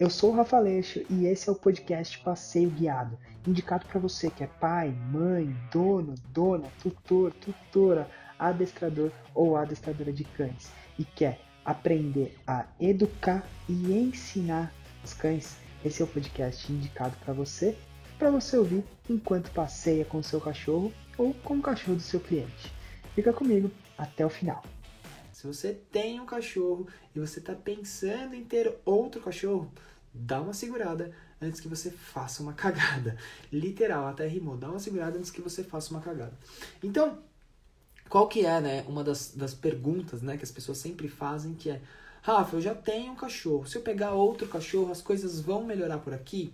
Eu sou o Rafa Leixo e esse é o podcast Passeio Guiado, indicado para você que é pai, mãe, dono, dona, tutor, tutora, adestrador ou adestradora de cães e quer aprender a educar e ensinar os cães. Esse é o podcast indicado para você, para você ouvir enquanto passeia com seu cachorro ou com o cachorro do seu cliente. Fica comigo até o final. Se você tem um cachorro e você está pensando em ter outro cachorro, dá uma segurada antes que você faça uma cagada. Literal, até rimou. Dá uma segurada antes que você faça uma cagada. Então, qual que é, né, uma das, das perguntas, né, que as pessoas sempre fazem, que é, Rafa, eu já tenho um cachorro. Se eu pegar outro cachorro, as coisas vão melhorar por aqui?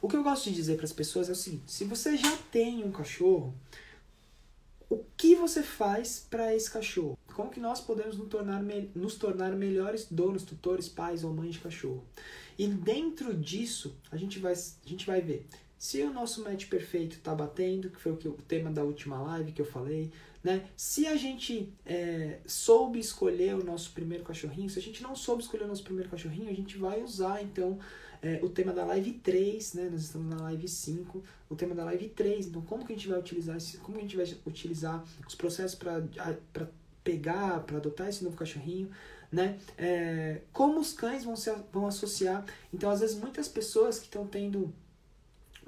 O que eu gosto de dizer para as pessoas é o seguinte: se você já tem um cachorro, o que você faz para esse cachorro? Como que nós podemos nos tornar, nos tornar melhores donos, tutores, pais ou mães de cachorro? E dentro disso, a gente vai, a gente vai ver se o nosso match perfeito está batendo, que foi o, que, o tema da última live que eu falei, né? Se a gente é, soube escolher o nosso primeiro cachorrinho, se a gente não soube escolher o nosso primeiro cachorrinho, a gente vai usar então é, o tema da live 3, né? Nós estamos na live 5, o tema da live 3. Então, como que a gente vai utilizar esse, como a gente vai utilizar os processos para pegar, para adotar esse novo cachorrinho, né? É, como os cães vão se vão associar. Então, às vezes muitas pessoas que estão tendo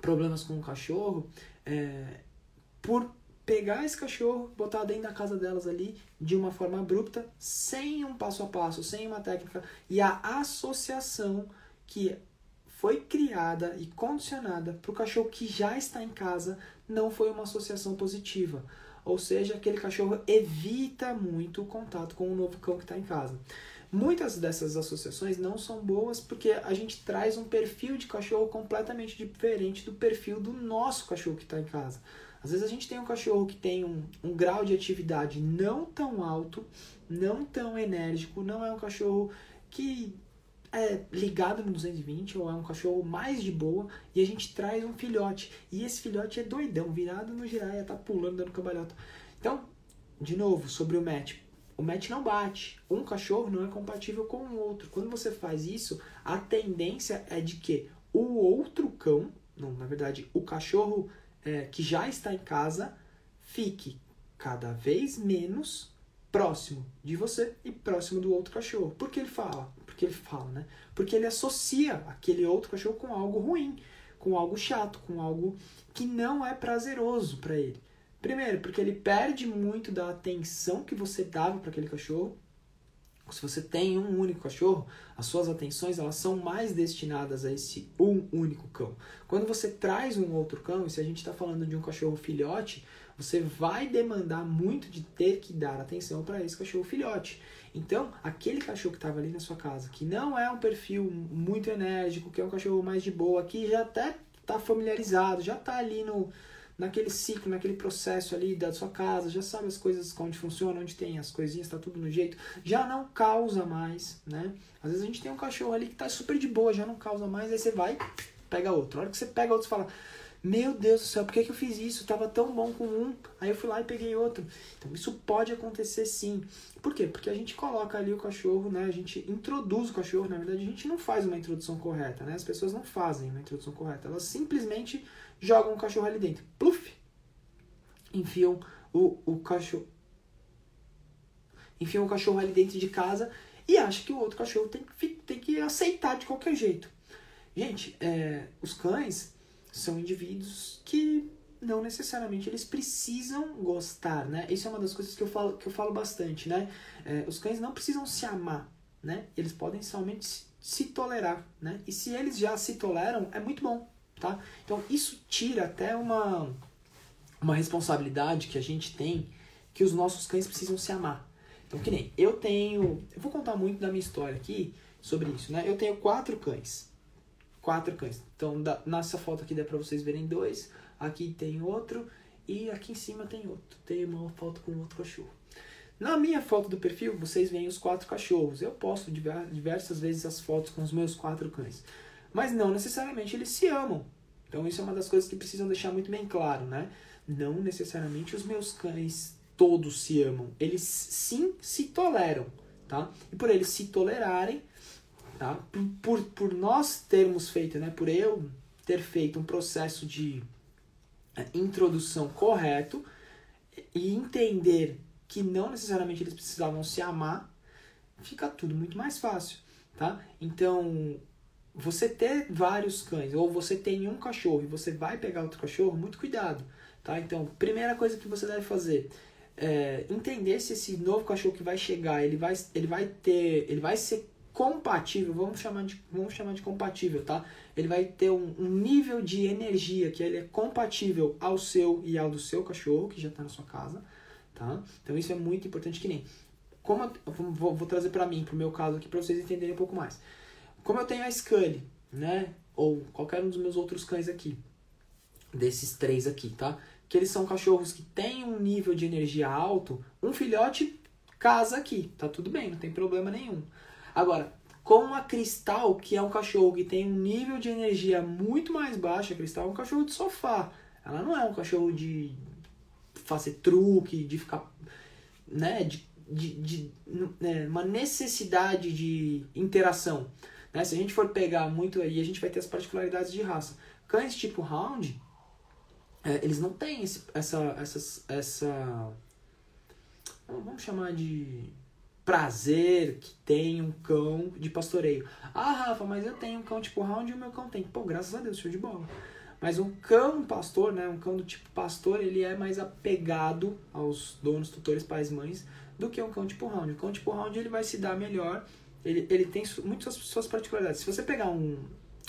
problemas com o cachorro, é, por pegar esse cachorro, botar dentro da casa delas ali de uma forma abrupta, sem um passo a passo, sem uma técnica e a associação que foi criada e condicionada para o cachorro que já está em casa não foi uma associação positiva. Ou seja, aquele cachorro evita muito o contato com o novo cão que está em casa. Muitas dessas associações não são boas porque a gente traz um perfil de cachorro completamente diferente do perfil do nosso cachorro que está em casa. Às vezes a gente tem um cachorro que tem um, um grau de atividade não tão alto, não tão enérgico, não é um cachorro que é ligado no 220 ou é um cachorro mais de boa e a gente traz um filhote. E esse filhote é doidão, virado no giraia, tá pulando, dando cambalhota. Então, de novo, sobre o match. O match não bate. Um cachorro não é compatível com o outro. Quando você faz isso, a tendência é de que o outro cão, não, na verdade, o cachorro é, que já está em casa, fique cada vez menos próximo de você e próximo do outro cachorro. Por que ele fala? Que ele fala, né? Porque ele associa aquele outro cachorro com algo ruim, com algo chato, com algo que não é prazeroso para ele. Primeiro, porque ele perde muito da atenção que você dava para aquele cachorro. Se você tem um único cachorro, as suas atenções elas são mais destinadas a esse um único cão. Quando você traz um outro cão, e se a gente está falando de um cachorro filhote, você vai demandar muito de ter que dar atenção para esse cachorro filhote. Então, aquele cachorro que estava ali na sua casa, que não é um perfil muito enérgico, que é um cachorro mais de boa, que já até está familiarizado, já está ali no naquele ciclo, naquele processo ali da sua casa, já sabe as coisas onde funciona, onde tem as coisinhas, está tudo no jeito, já não causa mais, né? Às vezes a gente tem um cachorro ali que está super de boa, já não causa mais, aí você vai, pega outro. A hora que você pega outro, você fala, meu Deus do céu, por que, que eu fiz isso? Tava tão bom com um, aí eu fui lá e peguei outro. Então isso pode acontecer sim. Por quê? Porque a gente coloca ali o cachorro, né? A gente introduz o cachorro, na verdade a gente não faz uma introdução correta, né? As pessoas não fazem uma introdução correta, elas simplesmente jogam o cachorro ali dentro. Pluf! Enfiam o, o cachorro. Enfiam o cachorro ali dentro de casa e acham que o outro cachorro tem, tem que aceitar de qualquer jeito. Gente, é, os cães são indivíduos que não necessariamente eles precisam gostar, né? Isso é uma das coisas que eu falo, que eu falo bastante, né? É, os cães não precisam se amar, né? Eles podem somente se, se tolerar, né? E se eles já se toleram, é muito bom, tá? Então isso tira até uma, uma responsabilidade que a gente tem que os nossos cães precisam se amar. Então, que nem eu tenho. Eu vou contar muito da minha história aqui sobre isso, né? Eu tenho quatro cães quatro cães. Então, da, nessa foto aqui dá pra vocês verem dois. Aqui tem outro. E aqui em cima tem outro. Tem uma foto com outro cachorro. Na minha foto do perfil, vocês veem os quatro cachorros. Eu posto diversas vezes as fotos com os meus quatro cães. Mas não necessariamente eles se amam. Então, isso é uma das coisas que precisam deixar muito bem claro, né? Não necessariamente os meus cães todos se amam. Eles sim se toleram, tá? E por eles se tolerarem, Tá? Por, por nós termos feito, né, por eu ter feito um processo de é, introdução correto e entender que não necessariamente eles precisavam se amar, fica tudo muito mais fácil, tá? Então, você ter vários cães ou você tem um cachorro e você vai pegar outro cachorro, muito cuidado, tá? Então, primeira coisa que você deve fazer é entender se esse novo cachorro que vai chegar, ele vai, ele vai ter, ele vai ser compatível, vamos chamar de, vamos chamar de compatível, tá? Ele vai ter um, um nível de energia que ele é compatível ao seu e ao do seu cachorro que já está na sua casa, tá? Então isso é muito importante que nem como eu, vou, vou trazer para mim, pro meu caso aqui, para vocês entenderem um pouco mais. Como eu tenho a Scully, né? Ou qualquer um dos meus outros cães aqui, desses três aqui, tá? Que eles são cachorros que têm um nível de energia alto, um filhote casa aqui, tá tudo bem, não tem problema nenhum. Agora, com a Cristal, que é um cachorro que tem um nível de energia muito mais baixo, a Cristal é um cachorro de sofá. Ela não é um cachorro de fazer truque, de ficar, né, de, de, de né, uma necessidade de interação. Né? Se a gente for pegar muito aí, a gente vai ter as particularidades de raça. Cães tipo Hound, é, eles não têm esse, essa, essa, essa, vamos chamar de prazer que tem um cão de pastoreio. Ah, Rafa, mas eu tenho um cão tipo Hound e o meu cão tem. Pô, graças a Deus, show de bola. Mas um cão pastor, né, um cão do tipo pastor, ele é mais apegado aos donos, tutores, pais, mães, do que um cão tipo Hound. O cão tipo Hound ele vai se dar melhor, ele, ele tem muitas suas particularidades. Se você pegar um,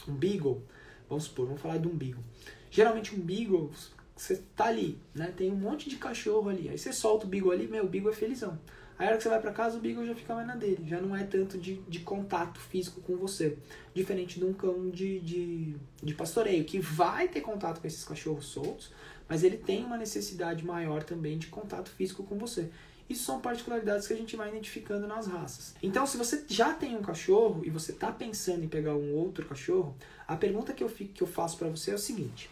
um Beagle, vamos supor, vamos falar de um Beagle. Geralmente um Beagle, você tá ali, né, tem um monte de cachorro ali. Aí você solta o Beagle ali, meu, o Beagle é felizão. Aí a hora que você vai para casa, o Beagle já fica mais na dele, já não é tanto de, de contato físico com você. Diferente de um cão de, de, de pastoreio, que vai ter contato com esses cachorros soltos, mas ele tem uma necessidade maior também de contato físico com você. Isso são particularidades que a gente vai identificando nas raças. Então, se você já tem um cachorro e você está pensando em pegar um outro cachorro, a pergunta que eu, fico, que eu faço para você é o seguinte: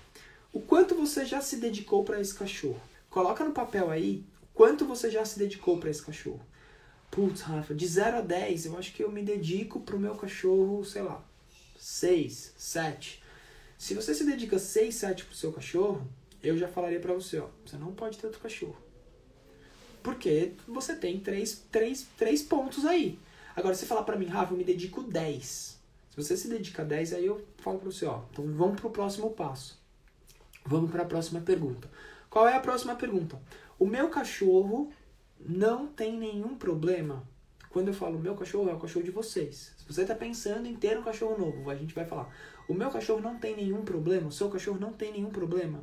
o quanto você já se dedicou para esse cachorro? Coloca no papel aí Quanto você já se dedicou para esse cachorro? Putz, Rafa, de 0 a 10, eu acho que eu me dedico pro meu cachorro, sei lá, 6, 7. Se você se dedica 6, 7 pro seu cachorro, eu já falaria para você, ó, você não pode ter outro cachorro. Porque você tem 3, 3, 3 pontos aí. Agora, se você falar para mim, Rafa, eu me dedico 10. Se você se dedica 10, aí eu falo para você, ó, então vamos pro próximo passo. Vamos para a próxima pergunta. Qual é a próxima pergunta? O meu cachorro não tem nenhum problema. Quando eu falo meu cachorro, é o cachorro de vocês. Se você está pensando em ter um cachorro novo, a gente vai falar: o meu cachorro não tem nenhum problema, o seu cachorro não tem nenhum problema.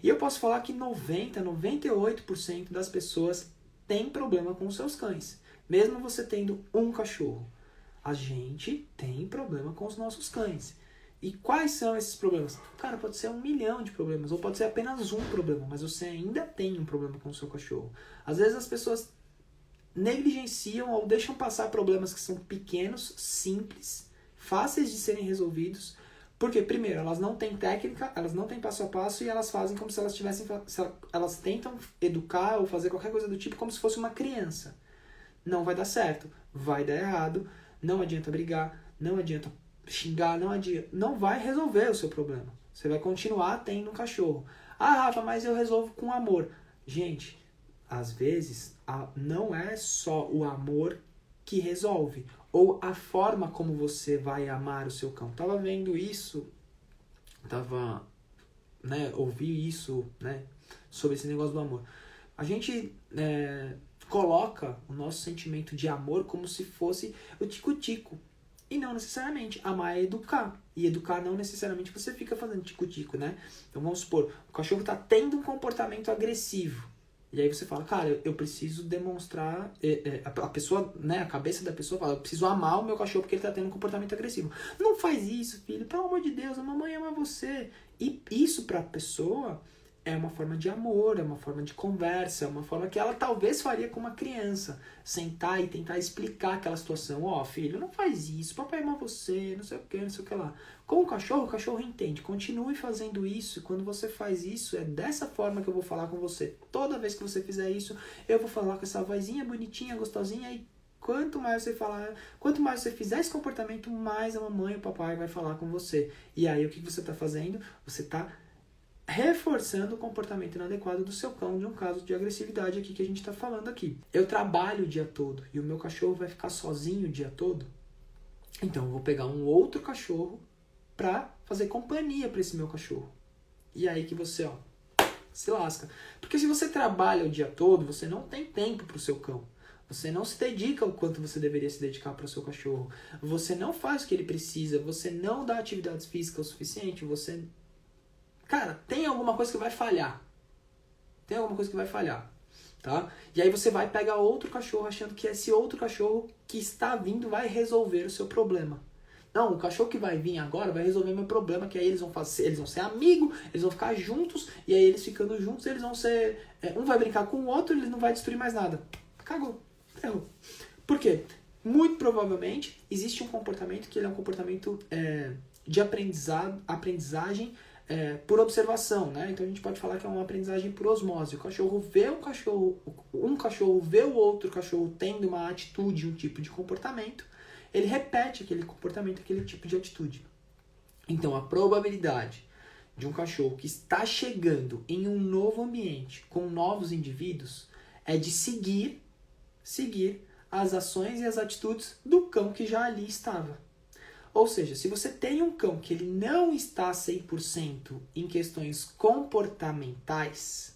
E eu posso falar que 90, 98% das pessoas tem problema com os seus cães, mesmo você tendo um cachorro. A gente tem problema com os nossos cães. E quais são esses problemas? Cara, pode ser um milhão de problemas, ou pode ser apenas um problema, mas você ainda tem um problema com o seu cachorro. Às vezes as pessoas negligenciam ou deixam passar problemas que são pequenos, simples, fáceis de serem resolvidos, porque primeiro, elas não têm técnica, elas não têm passo a passo e elas fazem como se elas tivessem elas tentam educar ou fazer qualquer coisa do tipo como se fosse uma criança. Não vai dar certo, vai dar errado, não adianta brigar, não adianta xingar não adianta, não vai resolver o seu problema. Você vai continuar tendo um cachorro. Ah, Rafa, mas eu resolvo com amor. Gente, às vezes não é só o amor que resolve, ou a forma como você vai amar o seu cão. Tava vendo isso, tava, né, ouvi isso, né, sobre esse negócio do amor. A gente é, coloca o nosso sentimento de amor como se fosse o tico-tico. E não necessariamente. Amar é educar. E educar não necessariamente você fica fazendo tico-tico, né? Então vamos supor, o cachorro está tendo um comportamento agressivo. E aí você fala, cara, eu preciso demonstrar. É, é, a pessoa, né, a cabeça da pessoa fala, eu preciso amar o meu cachorro porque ele está tendo um comportamento agressivo. Não faz isso, filho, pelo amor de Deus, a mamãe ama você. E isso para a pessoa é uma forma de amor, é uma forma de conversa, é uma forma que ela talvez faria com uma criança. Sentar e tentar explicar aquela situação. Ó, oh, filho, não faz isso, papai ama você, não sei o que, não sei o que lá. Com o cachorro, o cachorro entende. Continue fazendo isso. Quando você faz isso, é dessa forma que eu vou falar com você. Toda vez que você fizer isso, eu vou falar com essa vozinha bonitinha, gostosinha e Quanto mais você falar, quanto mais você fizer esse comportamento, mais a mamãe e o papai vai falar com você. E aí o que você está fazendo? Você está reforçando o comportamento inadequado do seu cão de um caso de agressividade aqui que a gente está falando aqui. Eu trabalho o dia todo e o meu cachorro vai ficar sozinho o dia todo. Então eu vou pegar um outro cachorro para fazer companhia para esse meu cachorro. E aí que você, ó, se lasca. Porque se você trabalha o dia todo, você não tem tempo para o seu cão. Você não se dedica o quanto você deveria se dedicar para o seu cachorro. Você não faz o que ele precisa. Você não dá atividades físicas o suficiente. Você. Cara, tem alguma coisa que vai falhar. Tem alguma coisa que vai falhar. Tá? E aí você vai pegar outro cachorro achando que esse outro cachorro que está vindo vai resolver o seu problema. Não, o cachorro que vai vir agora vai resolver meu problema, que aí eles vão fazer, eles vão ser amigos, eles vão ficar juntos, e aí eles ficando juntos, eles vão ser. É, um vai brincar com o outro, ele não vai destruir mais nada. Cagou. Errou. Por quê? Muito provavelmente existe um comportamento que ele é um comportamento é, de aprendizado, aprendizagem é, por observação, né? Então a gente pode falar que é uma aprendizagem por osmose. O cachorro vê um cachorro, um cachorro vê o outro cachorro tendo uma atitude, um tipo de comportamento, ele repete aquele comportamento, aquele tipo de atitude. Então, a probabilidade de um cachorro que está chegando em um novo ambiente com novos indivíduos é de seguir, seguir as ações e as atitudes do cão que já ali estava. Ou seja, se você tem um cão que ele não está 100% em questões comportamentais,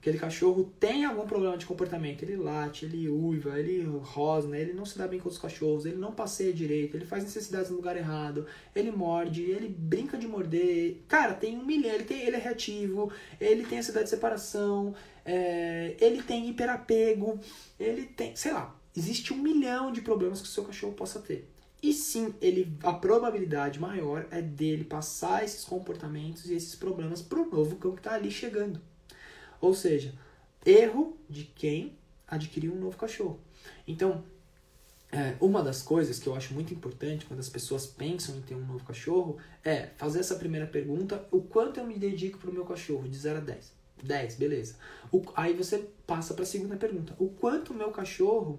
aquele cachorro tem algum problema de comportamento, ele late, ele uiva, ele rosna, ele não se dá bem com os cachorros, ele não passeia direito, ele faz necessidades no lugar errado, ele morde, ele brinca de morder. Cara, tem um milhão, ele, tem, ele é reativo, ele tem ansiedade de separação, é, ele tem hiperapego, ele tem, sei lá, existe um milhão de problemas que o seu cachorro possa ter. E sim, ele, a probabilidade maior é dele passar esses comportamentos e esses problemas para o novo cão que está ali chegando. Ou seja, erro de quem adquiriu um novo cachorro. Então, é, uma das coisas que eu acho muito importante quando as pessoas pensam em ter um novo cachorro é fazer essa primeira pergunta: o quanto eu me dedico para o meu cachorro, de 0 a 10? 10, beleza. O, aí você passa para a segunda pergunta: o quanto o meu cachorro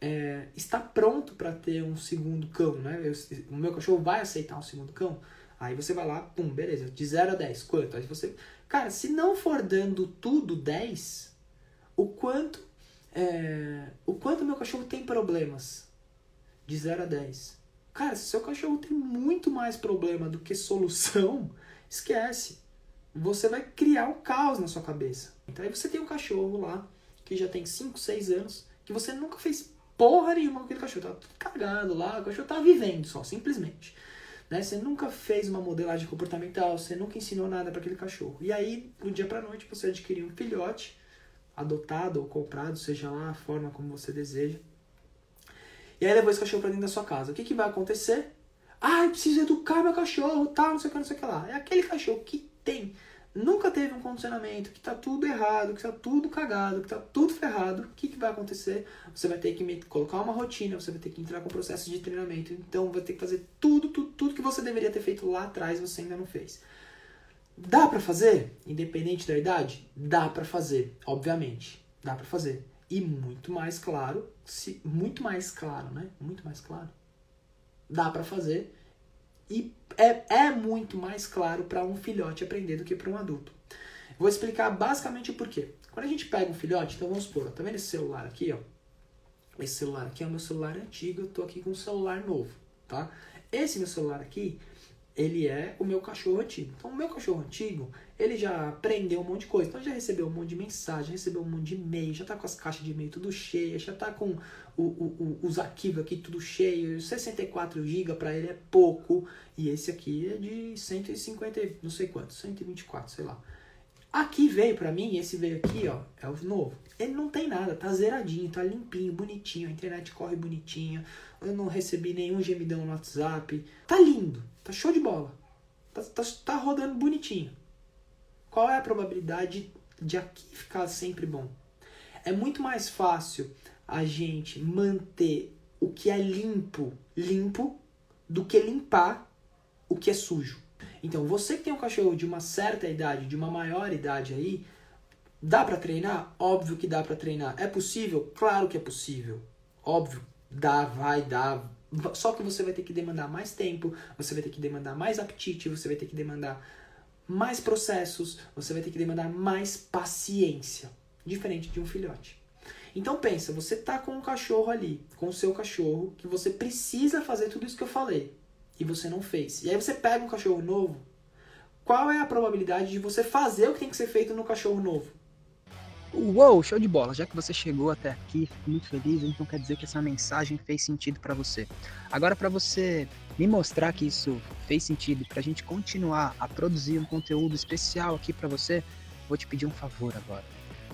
é, está pronto para ter um segundo cão? Né? Eu, o meu cachorro vai aceitar um segundo cão? Aí você vai lá, pum, beleza, de 0 a 10, quanto? Aí você Cara, se não for dando tudo 10, o quanto é, o quanto meu cachorro tem problemas de 0 a 10. Cara, se seu cachorro tem muito mais problema do que solução, esquece. Você vai criar um caos na sua cabeça. Então aí você tem um cachorro lá que já tem 5, 6 anos, que você nunca fez porra nenhuma com aquele cachorro. Tá tudo cagado lá, o cachorro tá vivendo só, simplesmente. Né? Você nunca fez uma modelagem comportamental, você nunca ensinou nada para aquele cachorro. E aí, do dia para noite, você adquiriu um filhote, adotado ou comprado, seja lá a forma como você deseja. E aí levou esse cachorro para dentro da sua casa. O que, que vai acontecer? Ah, eu preciso educar meu cachorro, tal, não sei o que, não sei o que lá. É aquele cachorro que tem nunca teve um condicionamento, que tá tudo errado, que tá tudo cagado, que tá tudo ferrado, o que, que vai acontecer? Você vai ter que colocar uma rotina, você vai ter que entrar com o processo de treinamento. Então vai ter que fazer tudo, tudo, tudo que você deveria ter feito lá atrás você ainda não fez. Dá para fazer? Independente da idade? Dá para fazer, obviamente. Dá para fazer. E muito mais claro, se muito mais claro, né? Muito mais claro. Dá para fazer e é, é muito mais claro para um filhote aprender do que para um adulto. Vou explicar basicamente o porquê. Quando a gente pega um filhote, então vamos supor, tá vendo esse celular aqui, ó? Esse celular aqui é o meu celular antigo, eu tô aqui com um celular novo, tá? Esse meu celular aqui, ele é o meu cachorro antigo. Então, o meu cachorro antigo, ele já aprendeu um monte de coisa. Então, já recebeu um monte de mensagem, recebeu um monte de e-mail, já tá com as caixas de e-mail tudo cheias, já tá com o, o, o, os arquivos aqui tudo cheio. 64 GB para ele é pouco. E esse aqui é de 150, não sei quanto, 124, sei lá. Aqui veio para mim, esse veio aqui, ó, é o novo. Ele não tem nada, tá zeradinho, tá limpinho, bonitinho, a internet corre bonitinho. Eu não recebi nenhum gemidão no WhatsApp. Tá lindo, tá show de bola. Tá, tá, tá rodando bonitinho. Qual é a probabilidade de aqui ficar sempre bom? É muito mais fácil a gente manter o que é limpo, limpo, do que limpar o que é sujo. Então, você que tem um cachorro de uma certa idade, de uma maior idade aí, dá para treinar? Óbvio que dá para treinar. É possível? Claro que é possível. Óbvio, dá, vai dar. Só que você vai ter que demandar mais tempo, você vai ter que demandar mais apetite, você vai ter que demandar mais processos, você vai ter que demandar mais paciência, diferente de um filhote. Então pensa, você tá com um cachorro ali, com o seu cachorro, que você precisa fazer tudo isso que eu falei, e você não fez. E aí você pega um cachorro novo, qual é a probabilidade de você fazer o que tem que ser feito no cachorro novo? Uou, show de bola! Já que você chegou até aqui, fico muito feliz, então quer dizer que essa mensagem fez sentido para você. Agora, para você me mostrar que isso fez sentido, para a gente continuar a produzir um conteúdo especial aqui para você, vou te pedir um favor agora.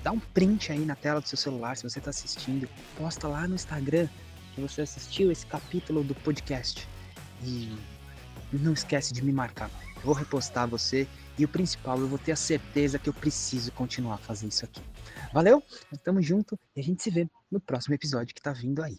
Dá um print aí na tela do seu celular se você está assistindo, posta lá no Instagram que você assistiu esse capítulo do podcast e não esquece de me marcar. Eu vou repostar você e o principal, eu vou ter a certeza que eu preciso continuar fazer isso aqui. Valeu? Tamo junto e a gente se vê no próximo episódio que tá vindo aí.